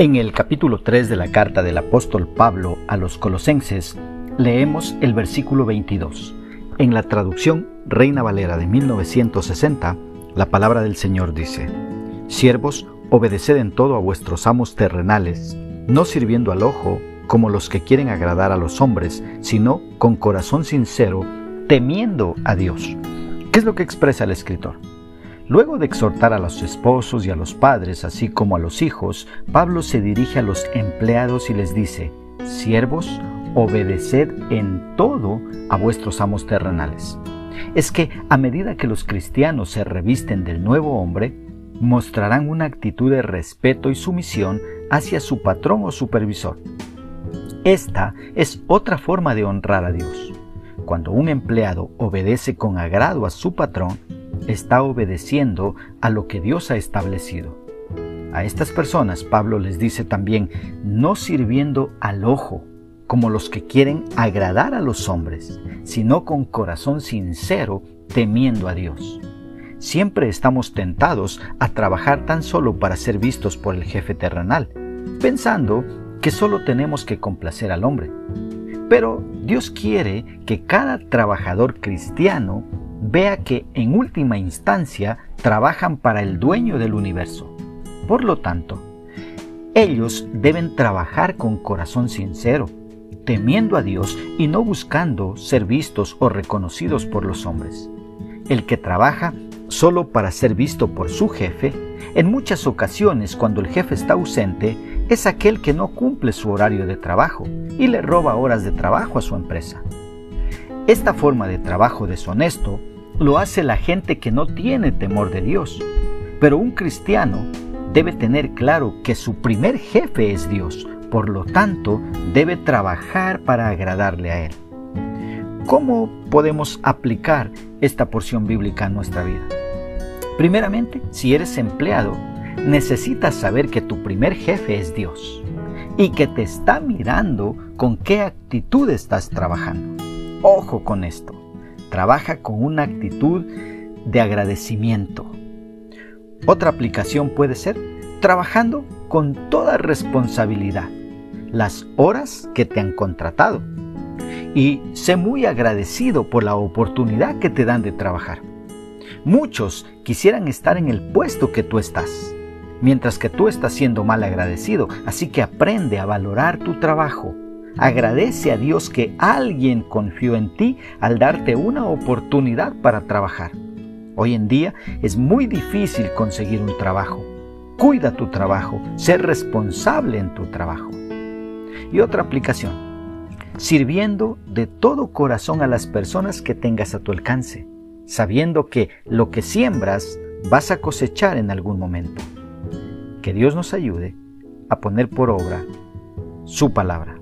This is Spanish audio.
En el capítulo 3 de la carta del apóstol Pablo a los colosenses, leemos el versículo 22. En la traducción Reina Valera de 1960, la palabra del Señor dice, Siervos, obedeced en todo a vuestros amos terrenales, no sirviendo al ojo como los que quieren agradar a los hombres, sino con corazón sincero, temiendo a Dios. ¿Qué es lo que expresa el escritor? Luego de exhortar a los esposos y a los padres, así como a los hijos, Pablo se dirige a los empleados y les dice, Siervos, obedeced en todo a vuestros amos terrenales. Es que a medida que los cristianos se revisten del nuevo hombre, mostrarán una actitud de respeto y sumisión hacia su patrón o supervisor. Esta es otra forma de honrar a Dios. Cuando un empleado obedece con agrado a su patrón, está obedeciendo a lo que Dios ha establecido. A estas personas Pablo les dice también, no sirviendo al ojo, como los que quieren agradar a los hombres, sino con corazón sincero, temiendo a Dios. Siempre estamos tentados a trabajar tan solo para ser vistos por el jefe terrenal, pensando que solo tenemos que complacer al hombre. Pero Dios quiere que cada trabajador cristiano vea que en última instancia trabajan para el dueño del universo. Por lo tanto, ellos deben trabajar con corazón sincero, temiendo a Dios y no buscando ser vistos o reconocidos por los hombres. El que trabaja solo para ser visto por su jefe, en muchas ocasiones cuando el jefe está ausente, es aquel que no cumple su horario de trabajo y le roba horas de trabajo a su empresa. Esta forma de trabajo deshonesto lo hace la gente que no tiene temor de Dios. Pero un cristiano debe tener claro que su primer jefe es Dios, por lo tanto debe trabajar para agradarle a Él. ¿Cómo podemos aplicar esta porción bíblica a nuestra vida? Primeramente, si eres empleado, necesitas saber que tu primer jefe es Dios y que te está mirando con qué actitud estás trabajando. Ojo con esto trabaja con una actitud de agradecimiento. Otra aplicación puede ser trabajando con toda responsabilidad las horas que te han contratado y sé muy agradecido por la oportunidad que te dan de trabajar. Muchos quisieran estar en el puesto que tú estás, mientras que tú estás siendo mal agradecido, así que aprende a valorar tu trabajo Agradece a Dios que alguien confió en ti al darte una oportunidad para trabajar. Hoy en día es muy difícil conseguir un trabajo. Cuida tu trabajo, sé responsable en tu trabajo. Y otra aplicación, sirviendo de todo corazón a las personas que tengas a tu alcance, sabiendo que lo que siembras vas a cosechar en algún momento. Que Dios nos ayude a poner por obra su palabra.